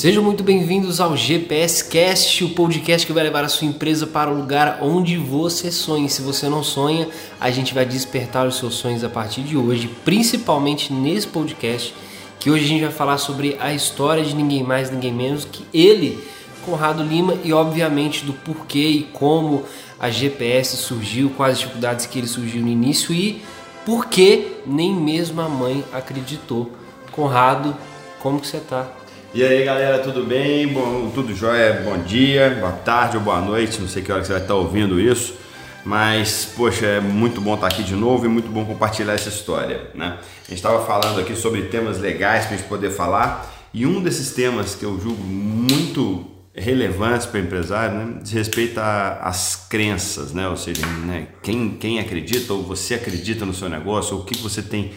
Sejam muito bem-vindos ao GPS Cast, o podcast que vai levar a sua empresa para o lugar onde você sonha. Se você não sonha, a gente vai despertar os seus sonhos a partir de hoje, principalmente nesse podcast, que hoje a gente vai falar sobre a história de ninguém mais, ninguém menos que ele, Conrado Lima, e obviamente do porquê e como a GPS surgiu, quais as dificuldades que ele surgiu no início e por que nem mesmo a mãe acreditou. Conrado, como que você está? E aí galera, tudo bem? Bom, tudo jóia? Bom dia, boa tarde ou boa noite, não sei que hora que você vai estar ouvindo isso, mas poxa, é muito bom estar aqui de novo e muito bom compartilhar essa história, né? A gente estava falando aqui sobre temas legais para a gente poder falar e um desses temas que eu julgo muito relevantes para o empresário né, diz respeito às crenças, né? ou seja, né, quem, quem acredita ou você acredita no seu negócio, ou o que você tem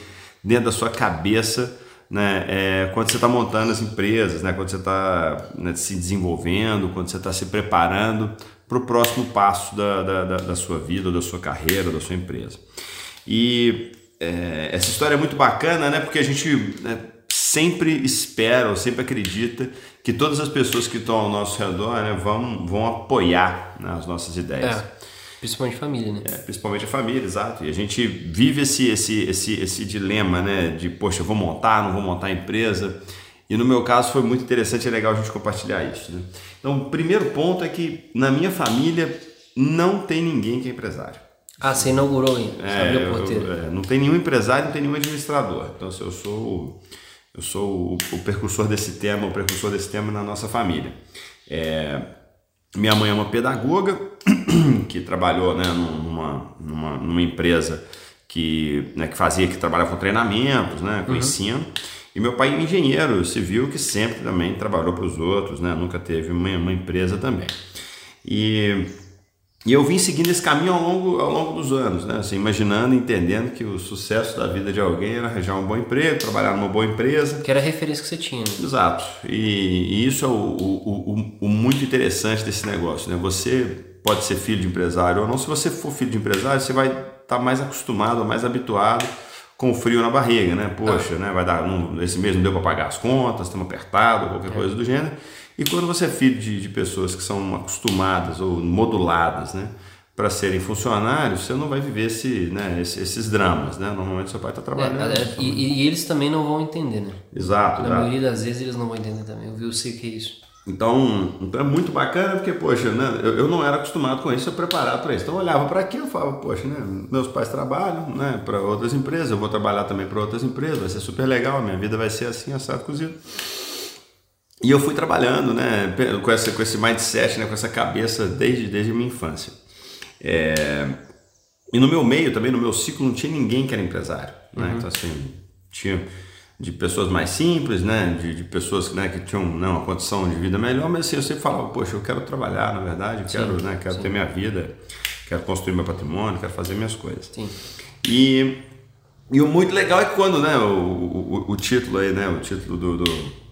dentro da sua cabeça né, é, quando você está montando as empresas, né, quando você está né, se desenvolvendo, quando você está se preparando para o próximo passo da, da, da, da, sua vida, da sua carreira, da sua empresa. E é, essa história é muito bacana, né, porque a gente né, sempre espera ou sempre acredita que todas as pessoas que estão ao nosso redor né, vão, vão apoiar né, as nossas ideias. É. Principalmente família, né? É, principalmente a família, exato. E a gente vive esse, esse, esse, esse dilema, né? De, poxa, eu vou montar, não vou montar a empresa. E no meu caso foi muito interessante e legal a gente compartilhar isso. Né? Então, o primeiro ponto é que na minha família não tem ninguém que é empresário. Ah, você inaugurou? Você é, abriu. Eu, é, não tem nenhum empresário, não tem nenhum administrador. Então, eu sou, eu sou o, o percursor desse tema, o precursor desse tema na nossa família. É, minha mãe é uma pedagoga que trabalhou né, numa, numa, numa empresa que, né, que fazia, que trabalhava com treinamentos, né, com uhum. ensino. E meu pai é um engenheiro civil que sempre também trabalhou para os outros, né, nunca teve uma, uma empresa também. E e eu vim seguindo esse caminho ao longo, ao longo dos anos, né? Assim, imaginando, entendendo que o sucesso da vida de alguém era arranjar um bom emprego, trabalhar numa boa empresa. Que era a referência que você tinha. Né? Exato. E, e isso é o, o, o, o, muito interessante desse negócio, né? Você pode ser filho de empresário ou não. Se você for filho de empresário, você vai estar tá mais acostumado, mais habituado com o frio na barriga, né? Poxa, ah. né? Vai dar, esse mês não deu para pagar as contas, estamos apertado, qualquer é. coisa do gênero. E quando você é filho de, de pessoas que são acostumadas ou moduladas, né? para serem funcionários, você não vai viver esse, né, esses, dramas, né? Normalmente seu pai está trabalhando. É, é, e, e, eles também não vão entender, né? Exato. Na exato. maioria das vezes eles não vão entender também. Eu vi, eu sei que é isso. Então, então é muito bacana porque, poxa, né, eu, eu não era acostumado com isso, eu preparado para isso. Então eu olhava para aqui e falava, poxa, né, meus pais trabalham né, para outras empresas, eu vou trabalhar também para outras empresas, vai ser super legal, minha vida vai ser assim, assado, cozido. E eu fui trabalhando né, com, essa, com esse mindset, né, com essa cabeça desde, desde a minha infância. É, e no meu meio também, no meu ciclo, não tinha ninguém que era empresário. Né? Uhum. Então, assim, tinha de pessoas mais simples, né? de, de pessoas né, que tinham né, uma condição de vida melhor, mas assim, eu sempre falava, poxa, eu quero trabalhar, na verdade, eu quero, sim, né, quero ter minha vida, quero construir meu patrimônio, quero fazer minhas coisas. Sim. E, e o muito legal é quando né, o, o, o título aí, né, o título do, do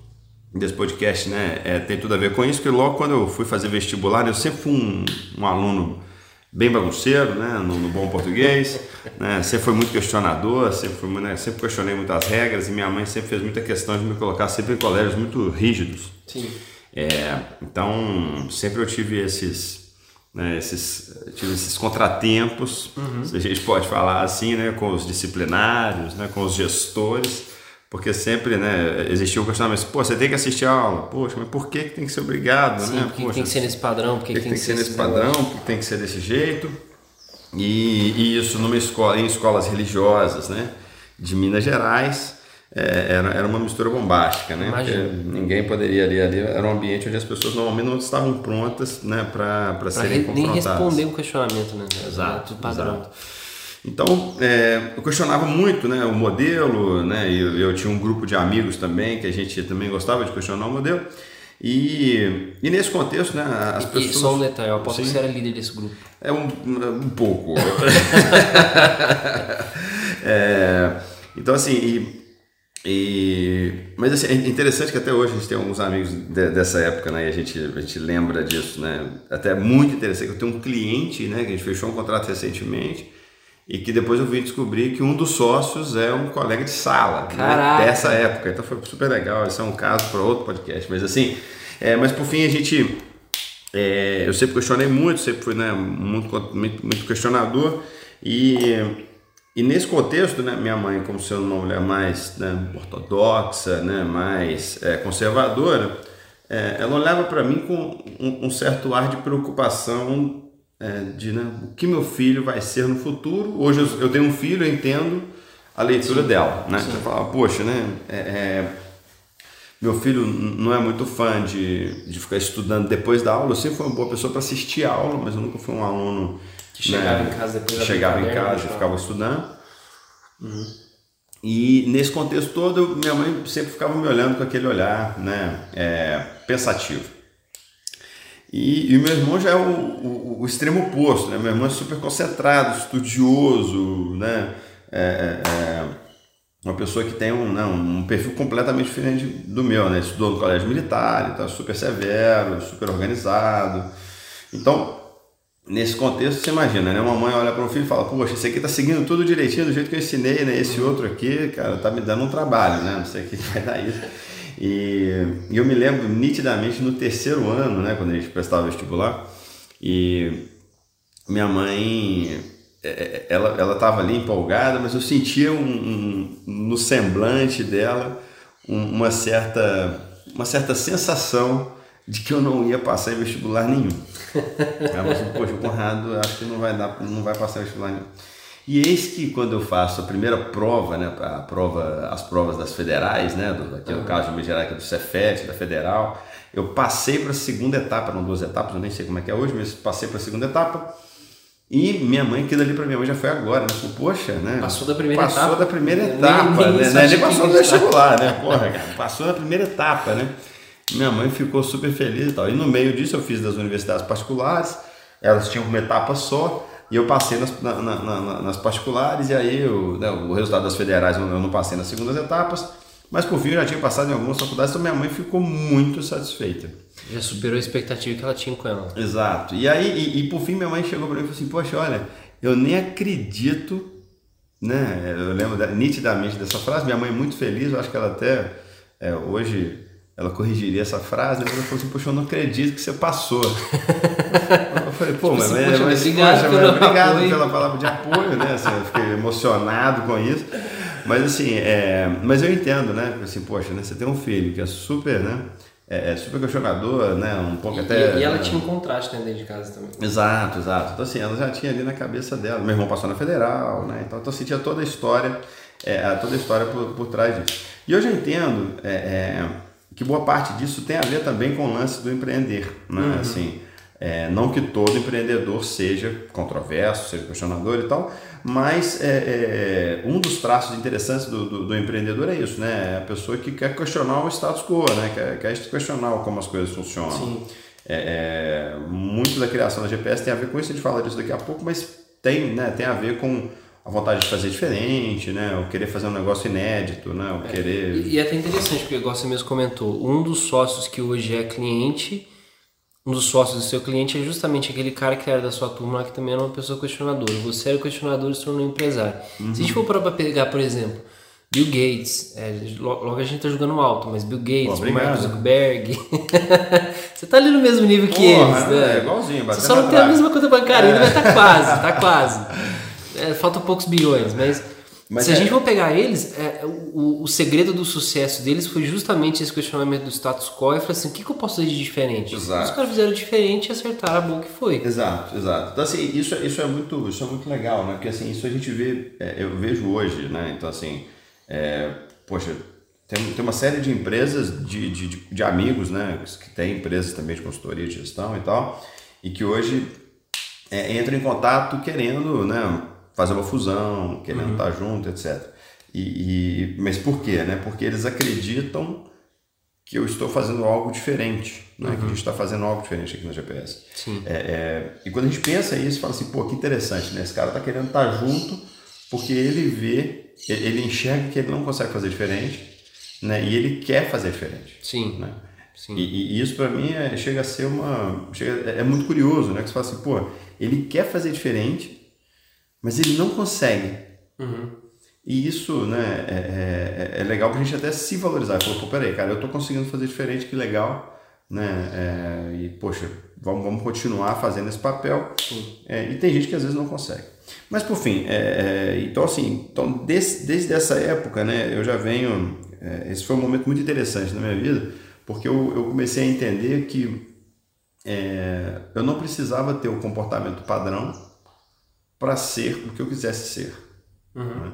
desse podcast, né, é, tem tudo a ver com isso, porque logo quando eu fui fazer vestibular, eu sempre fui um, um aluno bem bagunceiro, né, no, no bom português, né, sempre foi muito questionador, sempre, fui, né, sempre questionei muitas regras e minha mãe sempre fez muita questão de me colocar sempre em colégios muito rígidos. Sim. É, então, sempre eu tive esses, né, esses, tive esses contratempos, uhum. se a gente pode falar assim, né, com os disciplinários, né, com os gestores, porque sempre, né, existia o questionamento, pô, você tem que assistir a aula. Poxa, mas por que, que tem que ser obrigado, Sim, né? Porque Poxa, tem que ser nesse padrão, porque tem, tem que ser nesse padrão, porque tem que ser desse jeito. E, e, isso numa escola, em escolas religiosas, né, de Minas Gerais, é, era, era uma mistura bombástica, né? ninguém poderia ali, ali era um ambiente onde as pessoas normalmente não estavam prontas, né, para serem re, confrontadas. Nem responder o questionamento, né? Exato, padrão. Exato. Então, é, eu questionava muito né, o modelo, né, eu, eu, tinha um grupo de amigos também que a gente também gostava de questionar o modelo. E, e nesse contexto, né, as pessoas... E só um detalhe, eu aposto Sim, que você era líder desse grupo. É um, um pouco. é, então, assim, e, e, mas assim, é interessante que até hoje a gente tem alguns amigos de, dessa época, né? E a gente, a gente lembra disso, né? Até muito interessante que eu tenho um cliente, né? Que a gente fechou um contrato recentemente e que depois eu vim descobrir que um dos sócios é um colega de sala né, dessa época. Então foi super legal. Esse é um caso para outro podcast. Mas assim, é, mas por fim a gente. É, eu sempre questionei muito, sempre fui né, muito, muito, muito questionador. E, e nesse contexto, né, minha mãe, como sendo uma mulher mais né, ortodoxa, né, mais é, conservadora, é, ela olhava para mim com um, um certo ar de preocupação é, de né, o que meu filho vai ser no futuro. Hoje eu, eu tenho um filho, eu entendo a leitura Sim. dela. Né? Você fala, poxa, né? É, é, meu filho não é muito fã de, de ficar estudando depois da aula. Eu sempre fui uma boa pessoa para assistir a aula, mas eu nunca fui um aluno que chegava né, em casa depois da chegava em casa e ficava estudando. Uhum. E nesse contexto todo, minha mãe sempre ficava me olhando com aquele olhar né, é, pensativo. E, e meu irmão já é o, o, o, extremo oposto, né? Meu irmão é super concentrado, estudioso, né? É, é, é uma pessoa que tem um, não, um perfil completamente diferente do meu, né? Estudou no colégio militar, então é super severo, super organizado. Então, nesse contexto, você imagina, né? Uma mãe olha para um filho e fala, poxa, esse aqui tá seguindo tudo direitinho do jeito que eu ensinei, né? Esse outro aqui, cara, tá me dando um trabalho, né? Não sei o que vai dar isso. E, eu me lembro nitidamente no terceiro ano, né, quando a gente prestava vestibular, e minha mãe, é, é, ela ela estava ali empolgada, mas eu sentia um, um, no semblante dela uma certa uma certa sensação de que eu não ia passar em vestibular nenhum. Ela falou assim, poxa, o Conrado acho que não vai dar, não vai passar em vestibular nenhum. E eis que quando eu faço a primeira prova, né, a prova, as provas das federais, né, do, aqui no caso de Minas Gerais, do Cefet, da Federal, eu passei para a segunda etapa, não duas etapas, eu nem sei como é que é hoje, mas passei para a segunda etapa. E minha mãe, que dali para minha mãe já foi agora, né? Poxa, né? Passou da primeira passou etapa. Passou da primeira etapa, nem, nem, né? Nem passou do vestibular, né? Porra, cara, passou da primeira etapa, né? Minha mãe ficou super feliz e tal. E no meio disso eu fiz das universidades particulares, elas tinham uma etapa só. E eu passei nas, na, na, na, nas particulares, e aí eu, né, o resultado das federais eu não passei nas segundas etapas, mas por fim eu já tinha passado em algumas faculdades, então minha mãe ficou muito satisfeita. Já superou a expectativa que ela tinha com ela. Exato. E aí, e, e por fim, minha mãe chegou para mim e falou assim: Poxa, olha, eu nem acredito, né? Eu lembro nitidamente dessa frase. Minha mãe é muito feliz, eu acho que ela até é, hoje ela corrigiria essa frase, mas ela falou assim, poxa, eu não acredito que você passou. eu falei, pô, tipo mas, assim, poxa, mas, obrigado, poxa, mas, obrigado pela palavra de apoio, né? Assim, eu fiquei emocionado com isso. Mas assim, é, mas eu entendo, né? Assim, poxa, né? Você tem um filho que é super, né? É, é super questionador, né? Um pouco e, até. E ela né? tinha um contraste né, dentro de casa também. Exato, exato. Então assim, ela já tinha ali na cabeça dela. Meu irmão passou na federal, né? Então, então assim, tinha toda a história, é, toda a história por, por trás disso. E hoje eu entendo. É, é que boa parte disso tem a ver também com o lance do empreender, né? Uhum. Assim, é, não que todo empreendedor seja controverso, seja questionador e tal, mas é, é, um dos traços interessantes do, do, do, empreendedor é isso, né? É a pessoa que quer questionar o status quo, né? Quer, quer questionar como as coisas funcionam. Sim. É, é, muito da criação da GPS tem a ver com isso, a gente fala disso daqui a pouco, mas tem, né, tem a ver com a vontade de fazer diferente, né? O querer fazer um negócio inédito, né? O é, querer... E, e é até interessante, porque igual você mesmo comentou, um dos sócios que hoje é cliente, um dos sócios do seu cliente é justamente aquele cara que era da sua turma que também era uma pessoa questionadora. Você era questionador e se tornou empresário. Uhum. Se a gente for para pegar, por exemplo, Bill Gates, é, logo a gente tá jogando alto, mas Bill Gates, Pô, Mark Zuckerberg. você tá ali no mesmo nível que Porra, eles, né? É igualzinho, Você só não tem a mesma conta bancária, é. ainda vai estar tá quase, tá quase. É, faltam poucos bilhões, mas, mas se é... a gente for pegar eles, é, o, o segredo do sucesso deles foi justamente esse questionamento do status quo e falar assim, o que, que eu posso fazer de diferente? Exato. Os caras fizeram diferente e acertaram a boa que foi. Exato, exato. Então assim, isso, isso, é, muito, isso é muito legal, né? Porque assim, isso a gente vê, é, eu vejo hoje, né? Então assim, é, poxa, tem, tem uma série de empresas, de, de, de, amigos, né? Que tem empresas também de consultoria de gestão e tal, e que hoje é, entram em contato querendo, né? Fazer uma fusão, querendo uhum. estar junto, etc. E, e, mas por quê? Né? Porque eles acreditam que eu estou fazendo algo diferente, né? Uhum. que a gente está fazendo algo diferente aqui no GPS. Sim. É, é, e quando a gente pensa isso, fala assim, pô, que interessante, né? Esse cara está querendo estar junto porque ele vê, ele enxerga que ele não consegue fazer diferente, né? E ele quer fazer diferente. Sim. Né? Sim. E, e isso para mim é, chega a ser uma, chega, é, é muito curioso, né? Que você fala assim, pô, ele quer fazer diferente, mas ele não consegue. Uhum. E isso né, é, é, é, legal pra gente até se valorizar. Falou, pô, peraí, cara, eu tô conseguindo fazer diferente, que legal. Né? É, e, poxa, vamos, vamos continuar fazendo esse papel. É, e tem gente que às vezes não consegue. Mas, por fim, é, é, então, assim, então, desde, desde essa época, né, eu já venho. É, esse foi um momento muito interessante na minha vida, porque eu, eu comecei a entender que eu não precisava ter o comportamento padrão para ser o que eu quisesse ser. Uhum. Né?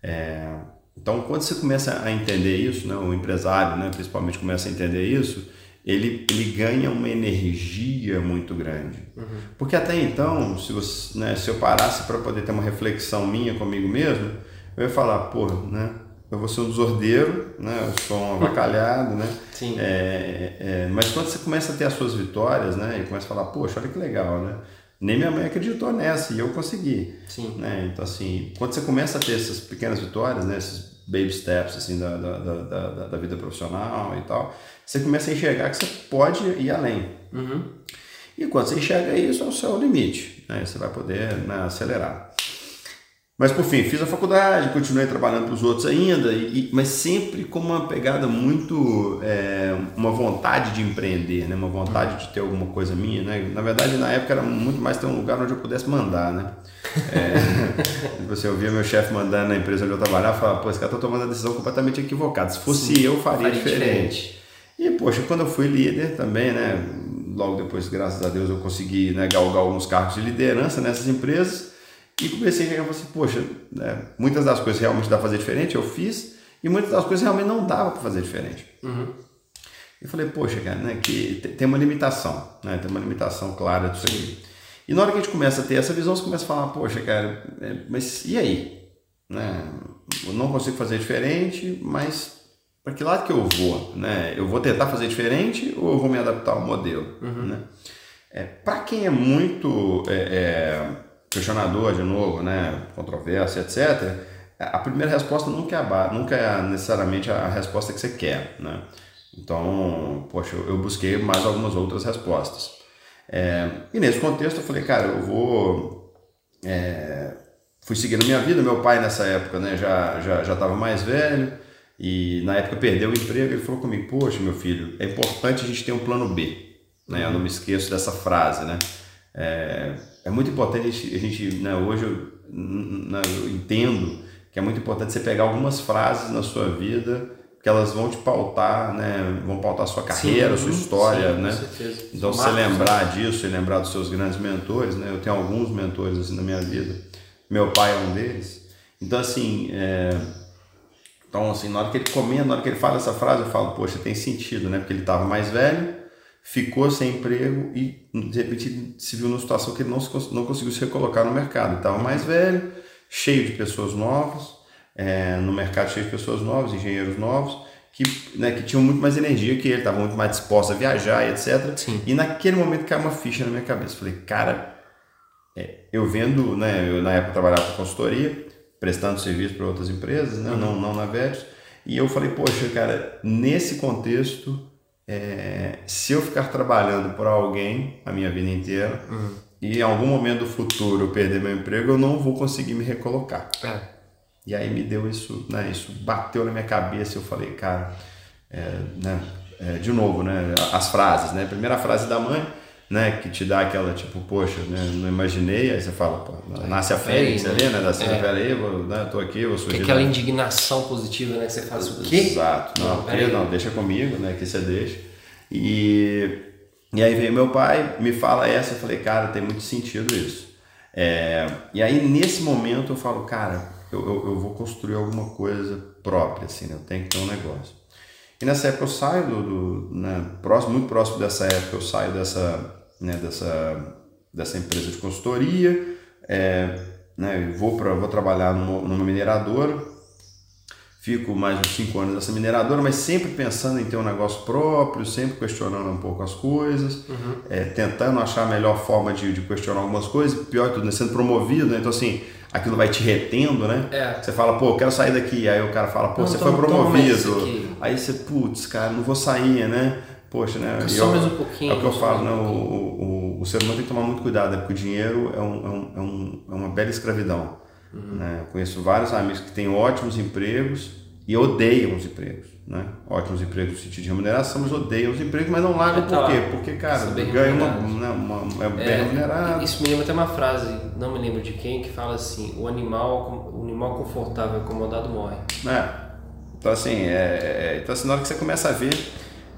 É, então, quando você começa a entender isso, né, o empresário né, principalmente começa a entender isso, ele, ele ganha uma energia muito grande. Uhum. Porque até então, se, você, né, se eu parasse para poder ter uma reflexão minha comigo mesmo, eu ia falar, pô, né, eu vou ser um desordeiro, né, eu sou um avacalhado, né? Sim. É, é, mas quando você começa a ter as suas vitórias, né, e começa a falar, poxa, olha que legal, né? Nem minha mãe acreditou nessa e eu consegui. Sim. Né? Então, assim, quando você começa a ter essas pequenas vitórias, né? esses baby steps assim, da, da, da, da, vida profissional e tal, você começa a enxergar que você pode ir além. Uhum. E quando você enxerga isso, é o seu limite. Né? Você vai poder né, acelerar. Mas por fim, fiz a faculdade, continuei trabalhando para os outros ainda, e, mas sempre com uma pegada muito, é, uma vontade de empreender, né? uma vontade de ter alguma coisa minha. Né? Na verdade, na época era muito mais ter um lugar onde eu pudesse mandar. Né? É, tipo assim, eu via meu chefe mandando na empresa onde eu trabalhava e falava, pô, esse cara está tomando a decisão completamente equivocada. Se fosse Sim, eu, faria, faria diferente. diferente. E, poxa, quando eu fui líder também, né? logo depois, graças a Deus, eu consegui né, galgar alguns cargos de liderança nessas empresas e comecei a chegar e falei assim, poxa, né, muitas das coisas realmente dá para fazer diferente, eu fiz, e muitas das coisas realmente não dava para fazer diferente. Uhum. E falei, poxa, cara, né, que tem uma limitação, né, tem uma limitação clara disso aqui. E na hora que a gente começa a ter essa visão, você começa a falar, poxa, cara, é, mas e aí? Né, eu não consigo fazer diferente, mas para que lado que eu vou? Né? Eu vou tentar fazer diferente ou eu vou me adaptar ao modelo? Uhum. Né? É, para quem é muito é, é, questionador de novo, né, controvérsia, etc., a primeira resposta nunca é, nunca é necessariamente a resposta que você quer, né? Então, poxa, eu busquei mais algumas outras respostas. É, e nesse contexto eu falei, cara, eu vou... É, fui seguindo minha vida, meu pai nessa época né, já estava já, já mais velho, e na época perdeu o emprego, ele falou comigo, poxa, meu filho, é importante a gente ter um plano B. Né? Eu não me esqueço dessa frase, né? É, é muito importante a gente, né, hoje eu, né, eu, entendo que é muito importante você pegar algumas frases na sua vida que elas vão te pautar, né, vão pautar a sua carreira, sim, a sua história, sim, né? Então, se você lembrar disso e lembrar dos seus grandes mentores, né? Eu tenho alguns mentores assim na minha vida. Meu pai é um deles. Então, assim, é... então, assim, na hora que ele comenta, na hora que ele fala essa frase, eu falo, poxa, tem sentido, né? Porque ele estava mais velho, ficou sem emprego e de repente se viu numa situação que ele não, se, não conseguiu se recolocar no mercado. Estava mais velho, cheio de pessoas novas, é, no mercado cheio de pessoas novas, engenheiros novos, que, né, que tinham muito mais energia que ele, estavam muito mais dispostos a viajar e etc. Sim. E naquele momento caiu uma ficha na minha cabeça. Falei, cara, é, eu vendo, né, eu na época trabalhava com consultoria, prestando serviço para outras empresas, né, uhum. não, não na Vetis, e eu falei, poxa, cara, nesse contexto é, se eu ficar trabalhando para alguém a minha vida inteira uhum. e em algum momento do futuro eu perder meu emprego, eu não vou conseguir me recolocar. É. E aí me deu isso, né? Isso bateu na minha cabeça eu falei, cara, é, né? É, de novo, né? As frases, né? Primeira frase da mãe, né? Que te dá aquela tipo, poxa, né? Não imaginei. Aí você fala, pô, nasce a fênix ali, né? Da cena, é. peraí, vou, né? Tô aqui, vou surgir. aquela indignação positiva, né? Que você faz o quê? Exato. Não, não, não deixa comigo, né? Que você deixa. E, e aí veio meu pai, me fala essa, eu falei, cara, tem muito sentido isso. É, e aí nesse momento eu falo, cara, eu, eu, eu, vou construir alguma coisa própria, assim, né? eu tenho que ter um negócio. E nessa época eu saio do, do né, próximo, muito próximo dessa época eu saio dessa, né, dessa, dessa empresa de consultoria, é, né, vou, pra, vou trabalhar numa, numa mineradora, fico mais uns 5 anos nessa mineradora, mas sempre pensando em ter um negócio próprio, sempre questionando um pouco as coisas, uhum. é, tentando achar a melhor forma de, de questionar algumas coisas, pior que tudo, né, sendo promovido, né? então assim, aquilo vai te retendo, né? É. Você fala, pô, eu quero sair daqui, aí o cara fala, pô, não, você foi promovido, aí você, putz, cara, não vou sair, né? poxa, né? Só eu, mais um pouquinho. É o que eu falo, né? um O, o, o, ser humano tem que tomar muito cuidado, né? porque o dinheiro é, um, é, um, é, um, é uma bela escravidão. Uhum. Né? Eu conheço vários amigos que têm ótimos empregos e odeiam os empregos. Né? Ótimos empregos no sentido de remuneração, mas odeiam os empregos, mas não largam por quê? Porque, cara, ganha uma, né, uma, uma, é bem é, remunerado. Isso me lembra até uma frase, não me lembro de quem, que fala assim: o animal, o animal confortável e acomodado morre. É. Então, assim, é, é, então, assim, na hora que você começa a ver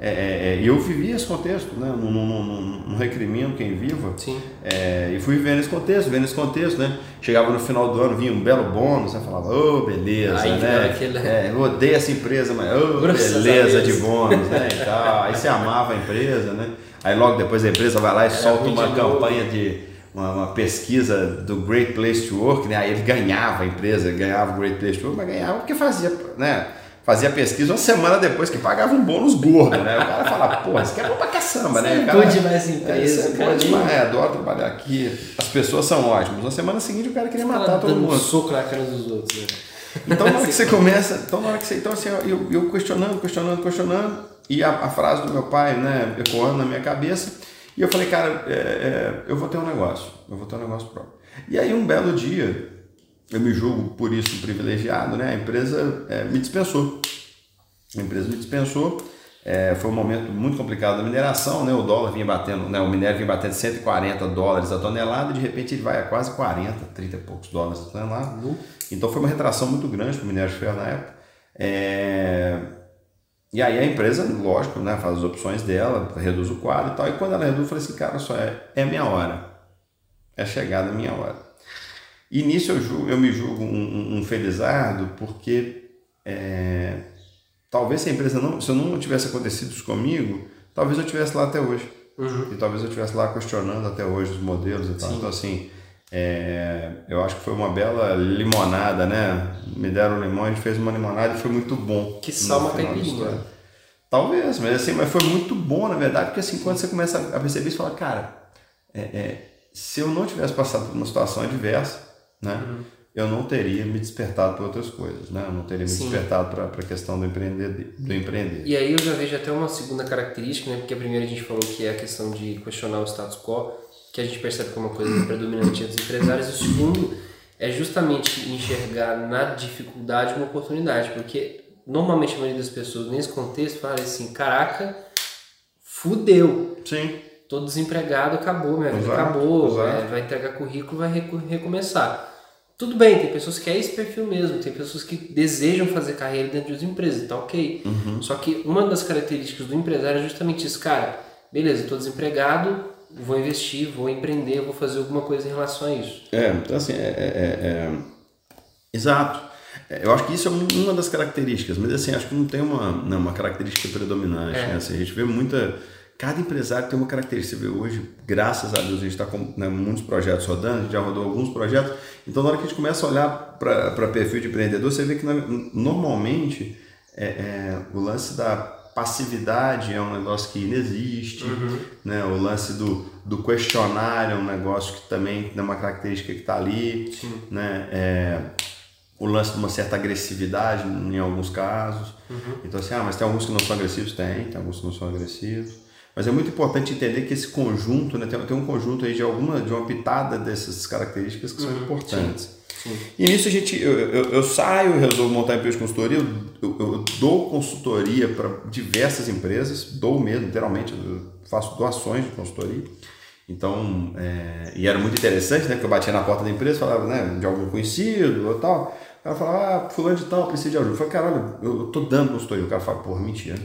é, é, é, eu vivi esse contexto, né? não, não, não, não recrimino quem viva. Sim. É, e fui vivendo esse contexto, vendo esse contexto, né? Chegava no final do ano, vinha um belo bônus, eu falava, ô, oh, beleza, Aí, né? Aquele... É, eu odeio essa empresa, mas ô, oh, beleza de bônus, né? E tal. Aí você amava a empresa, né? Aí logo depois a empresa vai lá e solta uma campanha de uma, uma, pesquisa do Great Place to Work, né? Aí ele ganhava a empresa, ganhava o Great Place to Work, mas ganhava porque fazia, né? Fazia pesquisa uma semana depois que pagava um bônus gordo, né? O cara fala, pô, isso aqui é bom pra caçamba, né? Cara, pode demais empresa, é, pode demais, é, adoro trabalhar aqui, as pessoas são ótimas. Na semana seguinte o cara queria matar todo mundo. Um soco na cara dos outros, né? Então na hora que você começa, então na hora que você, então assim, eu, eu questionando, questionando, questionando, e a, a, frase do meu pai, né, ecoando na minha cabeça, e eu falei, cara, é, é, eu vou ter um negócio, eu vou ter um negócio próprio. E aí um belo dia, eu me julgo por isso privilegiado, né? A empresa é, me dispensou. A empresa me dispensou. É, foi um momento muito complicado da mineração, né? O dólar vinha batendo, né? O minério vinha batendo 140 dólares a tonelada, e de repente ele vai a quase 40, 30 e poucos dólares a tonelada. Uhum. Então foi uma retração muito grande para o minério de ferro na época. É... E aí a empresa, lógico, né, faz as opções dela, reduz o quadro e tal. E quando ela reduz, eu falei assim, cara, só é, é minha hora. É chegada a minha hora. E nisso eu, julgo, eu me julgo um, um, felizardo porque é, talvez se a empresa não, se não tivesse acontecido isso comigo, talvez eu estivesse lá até hoje. Uhum. E talvez eu estivesse lá questionando até hoje os modelos e tal. Sim. Então, assim, é, eu acho que foi uma bela limonada, né? Me deram limão, a gente fez uma limonada e foi muito bom. Que salma caipirinha. Talvez, mas assim, mas foi muito bom, na verdade, porque assim, quando você começa a perceber isso, fala, cara, é, é, se eu não tivesse passado por uma situação adversa, né? Uhum. Eu não teria me despertado para outras coisas, né? Eu não teria me Sim. despertado para a questão do empreender, do empreender. E aí eu já vejo até uma segunda característica, né? Porque a primeira a gente falou que é a questão de questionar o status quo, que a gente percebe como uma coisa predominante entre os empresários. E o segundo é justamente enxergar na dificuldade uma oportunidade, porque normalmente a maioria das pessoas nesse contexto fala assim, caraca, fudeu. Sim tô desempregado, acabou, minha vida acabou, é, vai entregar currículo, vai recomeçar. Tudo bem, tem pessoas que é esse perfil mesmo, tem pessoas que desejam fazer carreira dentro de empresas, tá ok. Uhum. Só que uma das características do empresário é justamente isso, cara, beleza, estou desempregado, vou investir, vou empreender, vou fazer alguma coisa em relação a isso. É, então assim, é, é, é, é exato. É, eu acho que isso é uma das características, mas assim, acho que não tem uma, não, uma característica predominante. É. Né? Assim, a gente vê muita Cada empresário tem uma característica. Você vê hoje, graças a Deus, a gente está com né, muitos projetos rodando, a gente já rodou alguns projetos. Então, na hora que a gente começa a olhar para perfil de empreendedor, você vê que normalmente é, é, o lance da passividade é um negócio que inexiste, uhum. né? o lance do, do questionário é um negócio que também tem uma característica que está ali. Sim. Né? É, o lance de uma certa agressividade em alguns casos. Uhum. Então, assim, ah, mas tem alguns que não são agressivos? Tem, tem alguns que não são agressivos. Mas é muito importante entender que esse conjunto, né, tem, tem um conjunto aí de alguma de uma pitada dessas características que são uhum, importantes. Sim, sim. E nisso a gente, eu, eu, eu saio, eu resolvo montar a empresa de consultoria, eu, eu, eu dou consultoria para diversas empresas, dou mesmo, literalmente, faço doações de consultoria. Então, é, e era muito interessante, né? Porque eu batia na porta da empresa, falava, né, de algum conhecido ou tal. O cara falava, ah, fulano de tal, precisa de ajuda. Eu falei, caralho, eu, eu tô dando consultoria. O cara fala, porra, mentira.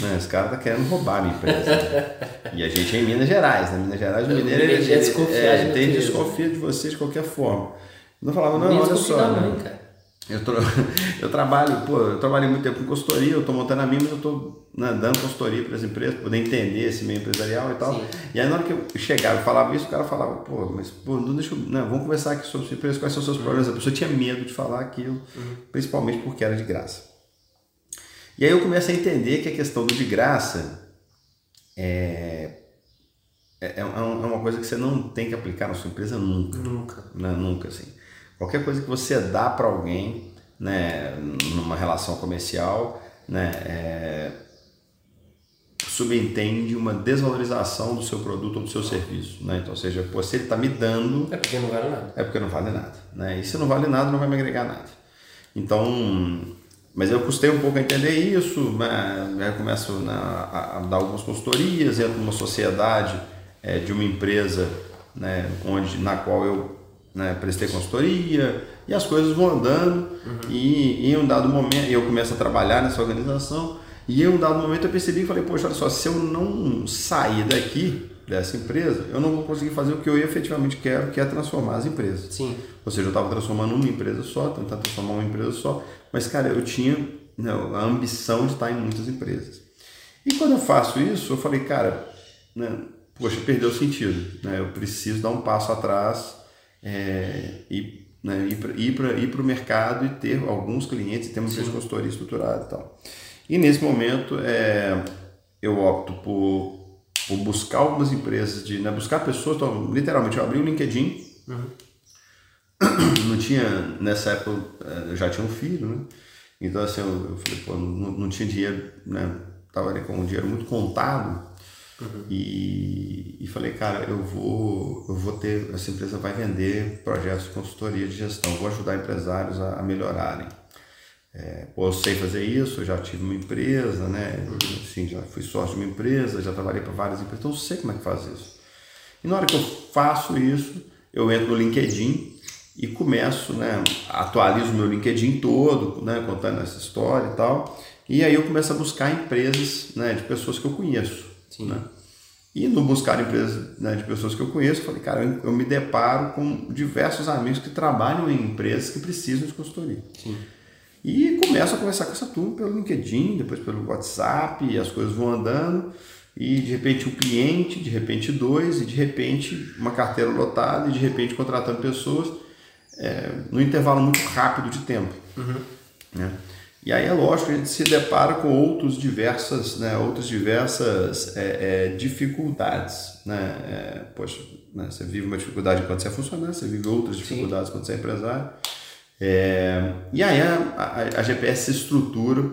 Né? Esse cara tá querendo roubar a minha empresa. Né? E a gente é em Minas Gerais, né? Minas Gerais, o mineiro ele, ele, ele, é, tem desconfia de você de qualquer forma. Não falava, não, olha só. Né? Eu, tra... eu trabalho, pô, eu trabalhei muito tempo com consultoria, eu estou montando a minha, mas eu estou né, dando consultoria para as empresas, para poder entender esse meio empresarial e tal. Sim. E aí na hora que eu chegava e falava isso, o cara falava, pô, mas pô, não deixa eu, não, vamos conversar aqui sobre sua empresa, quais são os seus problemas. A pessoa tinha medo de falar aquilo, uhum. principalmente porque era de graça. E aí eu comecei a entender que a questão do de graça é, é, é, é uma coisa que você não tem que aplicar na sua empresa nunca. Nunca. Né? Nunca, assim. Qualquer coisa que você dá para alguém, né, numa relação comercial, né, é, subentende uma desvalorização do seu produto ou do seu serviço, né? Então, ou seja, pô, se ele está me dando... É porque não vale nada. É porque não vale nada, né? E se não vale nada, não vai me agregar nada. Então, mas eu custei um pouco a entender isso, né? eu começo né, a, a, dar algumas consultorias, entro numa sociedade é, de uma empresa né, onde, na qual eu né, prestei consultoria e as coisas vão andando uhum. e, em um dado momento eu começo a trabalhar nessa organização e em um dado momento eu percebi e falei, poxa, olha só, se eu não sair daqui dessa empresa, eu não vou conseguir fazer o que eu efetivamente quero, que é transformar as empresas. Sim. Ou seja, eu estava transformando uma empresa só, tentando transformar uma empresa só, mas, cara, eu tinha né, a ambição de estar em muitas empresas. E quando eu faço isso, eu falei, cara, né, poxa, perdeu o sentido. Né? Eu preciso dar um passo atrás é, e né, ir para ir o mercado e ter alguns clientes, ter uma consultoria estruturada e tal. E nesse momento é, eu opto por ou buscar algumas empresas, de né, buscar pessoas, então, literalmente eu abri o LinkedIn, uhum. não tinha, nessa época eu já tinha um filho, né? Então assim, eu, eu falei, pô, não, não tinha dinheiro, né? Tava ali com um dinheiro muito contado uhum. e, e falei, cara, eu vou, eu vou ter, essa empresa vai vender projetos de consultoria de gestão, vou ajudar empresários a, a melhorarem. É, pô, eu sei fazer isso, eu já tive uma empresa, né? Assim, já fui sócio de uma empresa, já trabalhei para várias empresas, então eu sei como é que faz isso. E na hora que eu faço isso, eu entro no LinkedIn e começo, né? Atualizo meu LinkedIn todo, né? Contando essa história e tal. E aí eu começo a buscar empresas, né? De pessoas que eu conheço, Sim. né? E no buscar empresas né, de pessoas que eu conheço, eu falei, cara, eu, eu me deparo com diversos amigos que trabalham em empresas que precisam de consultoria. Sim. E começo a conversar com essa turma pelo LinkedIn, depois pelo WhatsApp, e as coisas vão andando. E de repente um cliente, de repente dois, e de repente uma carteira lotada, e de repente contratando pessoas é, no intervalo muito rápido de tempo. Uhum. Né? E aí é lógico, a gente se depara com outros diversas, né, outras diversas é, é, dificuldades. Né? É, poxa, né, você vive uma dificuldade quando você é funcionário, você vive outras dificuldades Sim. quando você é empresário. É, e aí a, a, a, GPS se estrutura,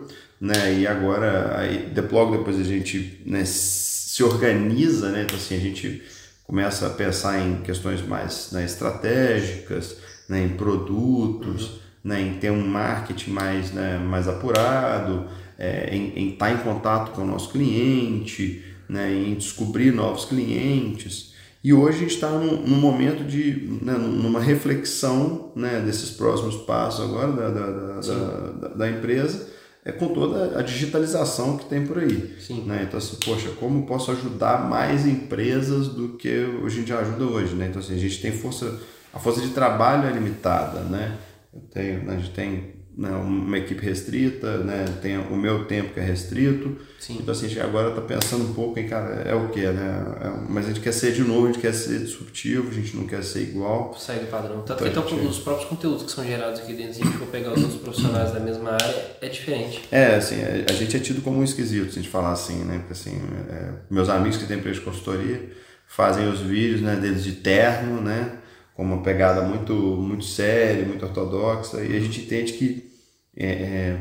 né? E agora, aí, logo depois a gente né, se organiza, né? Então assim, a gente começa a pensar em questões mais né, estratégicas, né, em produtos, uhum. né, em ter um marketing mais, né, mais apurado, é, em, em estar em contato com o nosso cliente, né, em descobrir novos clientes. E hoje a gente está num, num, momento de, né, numa reflexão né, desses próximos passos agora da, da, da, da, da empresa, é, com toda a digitalização que tem por aí. Né? Então, assim, poxa, como posso ajudar mais empresas do que a gente ajuda hoje? Né? Então, assim, a gente tem força, a força de trabalho é limitada, né? Eu tenho, né, a gente tem né, uma equipe restrita, né, tem o meu tempo que é restrito. Sim. Então assim, a gente agora está pensando um pouco em, cara, é o que, né? É, mas a gente quer ser de novo, a gente quer ser disruptivo, a gente não quer ser igual. Sai do padrão. Tanto que então, gente... os próprios conteúdos que são gerados aqui dentro, se a gente for pegar os outros profissionais da mesma área, é diferente. É, assim, a gente é tido como um esquisito, se a gente falar assim, né? Porque assim, é, meus amigos que têm empresa de consultoria fazem os vídeos né, deles de terno, né? Com uma pegada muito, muito séria, muito ortodoxa, e a gente entende que é, é,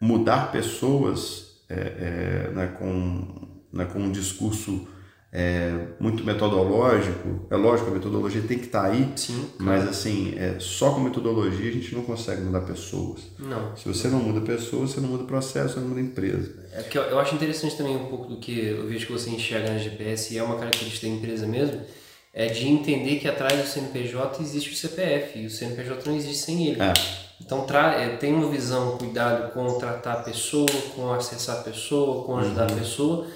mudar pessoas é, é, né, com, né, com um discurso é, muito metodológico, é lógico, a metodologia tem que estar tá aí, Sim, mas assim, é, só com metodologia a gente não consegue mudar pessoas. Não. Se você não muda pessoas, você não muda processo, você não muda empresa. É que eu, eu acho interessante também um pouco do que eu vejo que você enxerga na GPS, e é uma característica da empresa mesmo, é de entender que atrás do CNPJ existe o CPF e o CNPJ não existe sem ele. É. Então é, tem uma visão, cuidado com tratar a pessoa, com acessar a pessoa, com ajudar uhum. a pessoa.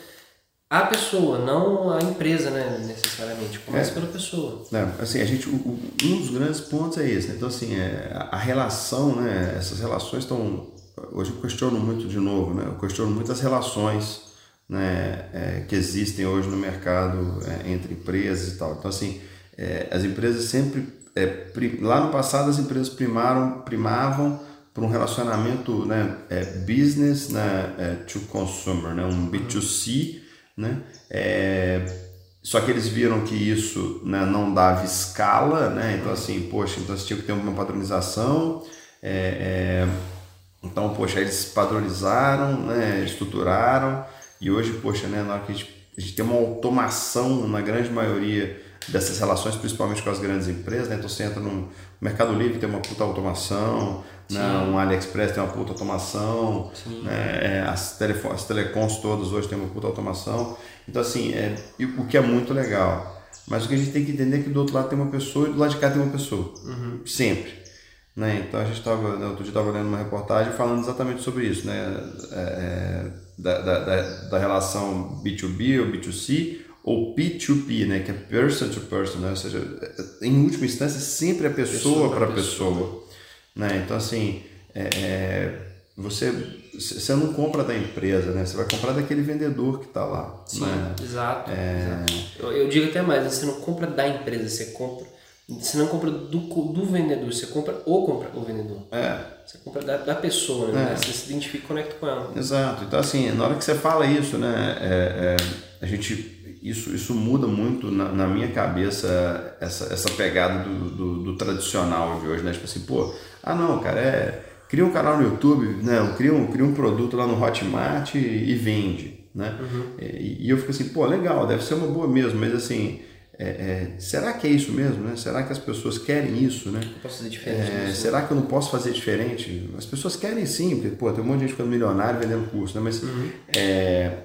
A pessoa, não a empresa, né, necessariamente. Começa é. pela pessoa. É, assim, a gente, um dos grandes pontos é esse. Né? Então, assim, é, a relação, né, essas relações estão... Hoje eu questiono muito de novo, né? Eu questiono muitas relações né, é, que existem hoje no mercado é, entre empresas e tal. Então, assim, é, as empresas sempre. É, lá no passado, as empresas primaram, primavam para um relacionamento né, é, business né, é, to consumer, né, um B2C, né, só que eles viram que isso né, não dava escala, né, então assim, poxa, então você tinha que ter uma padronização, então, poxa, eles padronizaram, né, estruturaram, E hoje, poxa, né, na hora que a gente, a gente tem uma automação na grande maioria dessas relações, principalmente com as grandes empresas, né? Então você entra no Mercado Livre, tem uma puta automação, né? um AliExpress tem uma puta automação, né? É, as, telefone, as telecoms todas hoje tem uma puta automação. Então, assim, é, o que é muito legal. Mas o que a gente tem que entender é que do outro lado tem uma pessoa e do lado de cá tem uma pessoa. Uhum. Sempre. Né? Então a gente estava, né, outro dia estava lendo uma reportagem falando exatamente sobre isso, né? É, é da, da, da, da, relação B2B ou B2C ou P2P, né? que é person to person, né? ou seja, em última instância sempre é pessoa para pessoa. pessoa. Né? Então assim, é, é, você, você não compra da empresa, né? você vai comprar daquele vendedor que está lá. Sim, né? exato. É... exato. Eu, eu digo até mais, você não compra da empresa, você compra você não compra do, do vendedor, você compra ou compra o vendedor. É. Você compra da, da pessoa, né? É. Você se identifica e conecta com ela. Exato. Então, assim, na hora que você fala isso, né? É, é, a gente, isso, isso muda muito na, na minha cabeça essa, essa pegada do, do, do, tradicional de hoje, né? Tipo assim, pô, ah não, cara, é. Cria um canal no YouTube, né? Cria um, cria um produto lá no Hotmart e, e vende, né? Uhum. E, e eu fico assim, pô, legal, deve ser uma boa mesmo, mas assim é, é, será que é isso mesmo? Né? Será que as pessoas querem isso? Né? Posso fazer diferente. É, será que eu não posso fazer diferente? As pessoas querem sim, porque pô, tem um monte de gente ficando milionário vendendo curso, né? mas, uhum. é,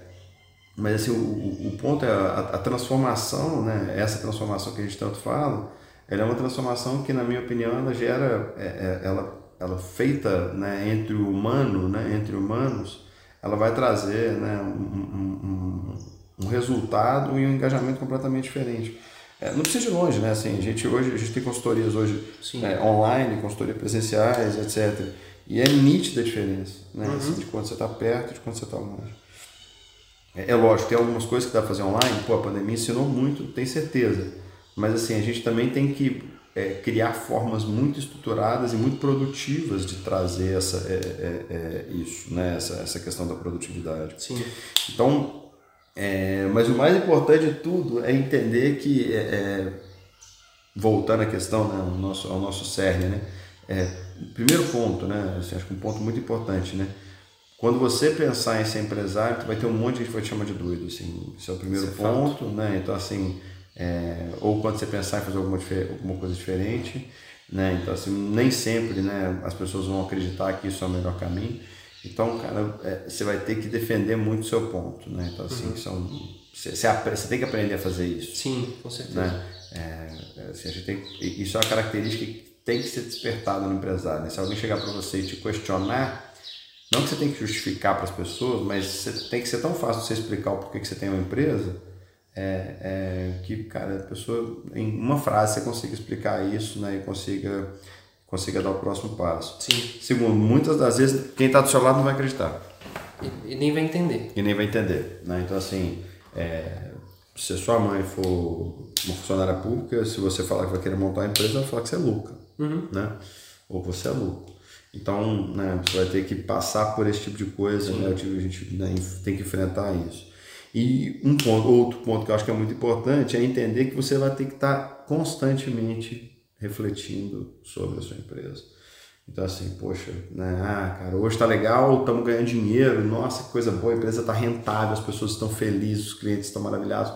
mas assim, o, o ponto é a, a, transformação, né? essa transformação que a gente tanto fala, ela é uma transformação que, na minha opinião, ela gera, é, é, ela, ela feita né, entre o humano, né, entre humanos, ela vai trazer né, um, um, um um resultado e um engajamento completamente diferente. É, não precisa ir longe, né? Assim, a gente hoje a gente tem consultorias hoje é, online, consultorias presenciais, etc. E é nítida a diferença, né? Uhum. Assim, de quando você está perto de quando você está longe. É, é, lógico, tem algumas coisas que dá para fazer online. Pô, a pandemia ensinou muito, tem certeza. Mas assim, a gente também tem que é, criar formas muito estruturadas e muito produtivas de trazer essa, é, é isso, né? Essa, essa questão da produtividade. Sim. Então, é, mas o mais importante de tudo é entender que, é, é, voltando à questão, né, ao, nosso, ao nosso cerne, né, é, primeiro ponto, né, assim, acho que um ponto muito importante, né, quando você pensar em ser empresário, vai ter um monte de gente que vai te chamar de doido, assim, esse é o primeiro Isso é ponto, né, então assim, é, ou quando você pensar em fazer alguma, alguma coisa diferente, né, então assim, nem sempre, né, as pessoas vão acreditar que isso é o melhor caminho, então, cara, é, você vai ter que defender muito o seu ponto, né? Então, assim, uhum. são, você, você, tem que aprender a fazer isso. Sim, com certeza. Né? É, é, assim, a gente tem, isso é uma característica que tem que ser despertada no empresário. Né? Se alguém chegar para você e te questionar, não que você tem que justificar para as pessoas, mas você tem que ser tão fácil você explicar o porquê que você tem uma empresa, é, é, que, cara, a pessoa, em uma frase, você consiga explicar isso né? e consiga consiga dar o próximo passo. Sim. Segundo, muitas das vezes quem está do seu lado não vai acreditar. E, e, nem vai entender. E nem vai entender. Né? Então, assim, é, se sua mãe for uma funcionária pública, se você falar que vai querer montar uma empresa, ela vai falar que você é louca. Uhum. Né? Ou você é louco. Então, né, você vai ter que passar por esse tipo de coisa, né? a gente né, tem que enfrentar isso. E um ponto, outro ponto que eu acho que é muito importante é entender que você vai ter que estar constantemente refletindo sobre a sua empresa. Então, assim, poxa, né? Ah, cara, hoje está legal, estamos ganhando dinheiro, nossa, que coisa boa, a empresa está rentável, as pessoas estão felizes, os clientes estão maravilhados.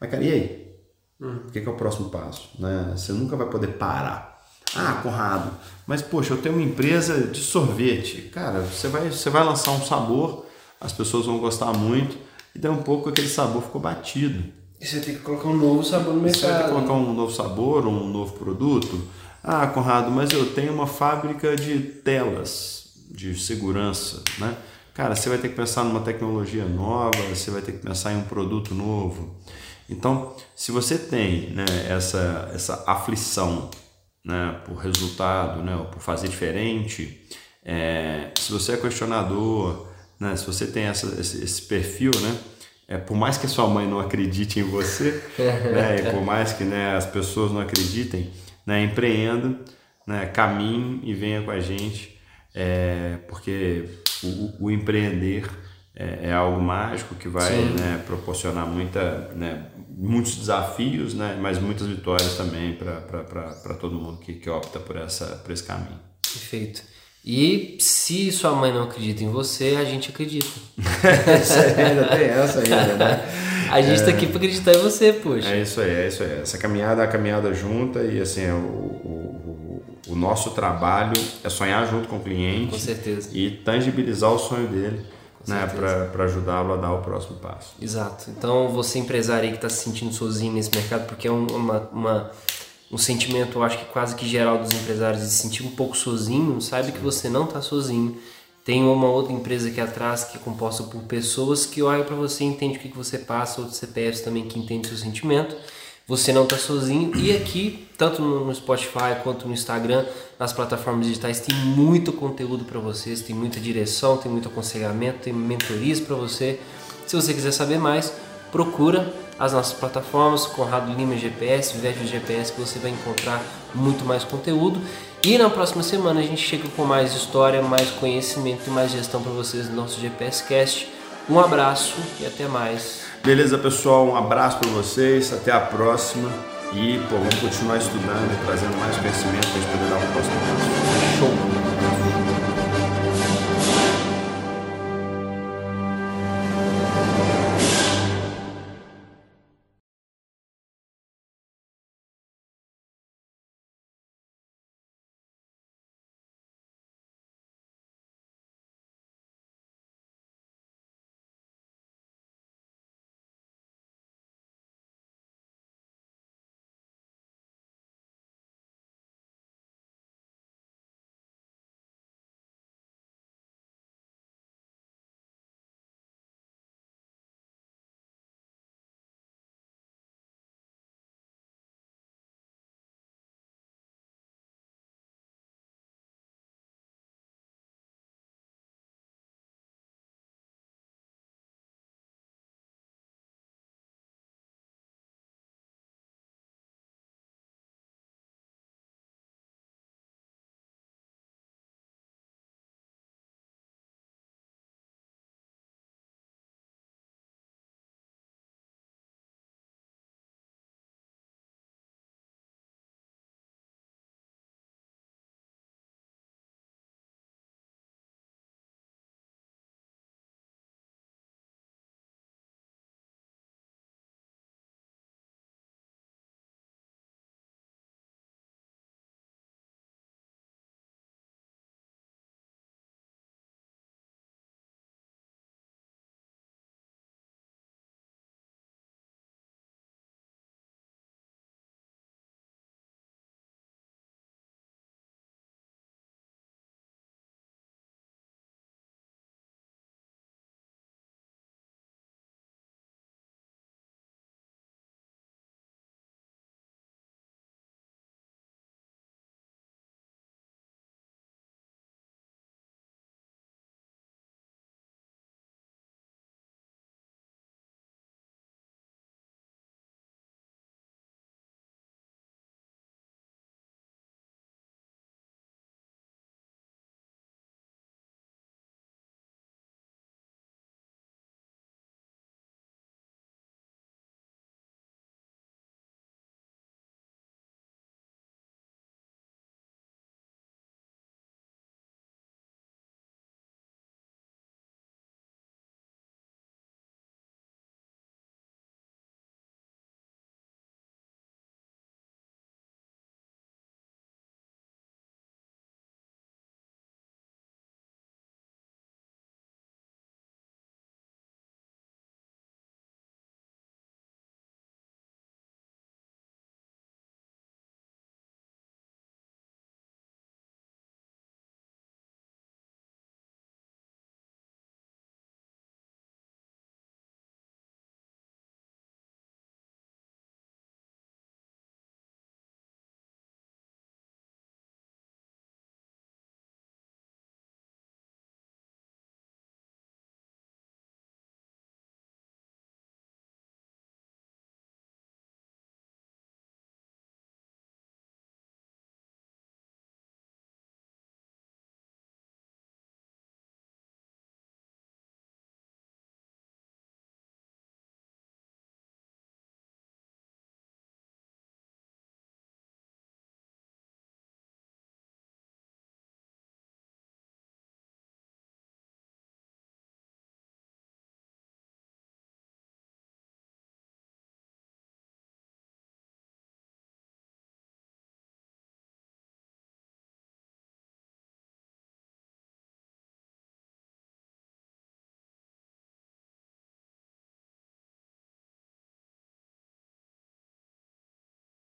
Mas, cara, e aí? Hum. O que é, que é o próximo passo? Né? Você nunca vai poder parar. Ah, Conrado, mas poxa, eu tenho uma empresa de sorvete. Cara, você vai, você vai lançar um sabor, as pessoas vão gostar muito, e daí um pouco aquele sabor ficou batido. E você tem que colocar um novo sabor no mercado. Você vai colocar um novo sabor, um novo produto. Ah, Conrado, mas eu tenho uma fábrica de telas de segurança, né? Cara, você vai ter que pensar numa tecnologia nova, você vai ter que pensar em um produto novo. Então, se você tem né, essa, essa aflição né, por resultado, né, por fazer diferente, é, se você é questionador, né, se você tem essa, esse, esse perfil, né, é, por mais que a sua mãe não acredite em você, né, e por mais que né, as pessoas não acreditem, né, empreenda, né, caminhe e venha com a gente, é, porque o, o empreender é, é, algo mágico que vai né, proporcionar muita, né, muitos desafios, né, mas muitas vitórias também para todo mundo que, que opta por, essa, por esse caminho. Perfeito. E se sua mãe não acredita em você, a gente acredita. ainda tem essa ainda, né? A gente está aqui para acreditar em você, poxa. É isso aí, é isso aí. Essa caminhada é a caminhada junta e assim, o, o, o, o nosso trabalho é sonhar junto com o cliente. Com certeza. E tangibilizar o sonho dele né, para ajudá-lo a dar o próximo passo. Exato. Então, você empresário aí que está se sentindo sozinho nesse mercado, porque é uma, uma, um sentimento, eu acho que quase que geral dos empresários, de se sentir um pouco sozinho, saiba que você não está sozinho. Tem uma outra empresa aqui atrás que é composta por pessoas que olham para você, entende o que, que você passa, outros CPFs também que entendem o seu sentimento. Você não está sozinho. E aqui, tanto no Spotify quanto no Instagram, nas plataformas digitais, tem muito conteúdo para vocês, tem muita direção, tem muito aconselhamento, tem mentorias para você. Se você quiser saber mais, procura as nossas plataformas, Conrado Lima GPS, Vivete GPS, que você vai encontrar muito mais conteúdo. E na próxima semana a gente chega com mais história, mais conhecimento e mais gestão para vocês no nosso GPS Cast. Um abraço e até mais. Beleza, pessoal? Um abraço para vocês, até a próxima. E pô, vamos continuar estudando e trazendo mais conhecimento para a gente poder dar o próximo passo. Show!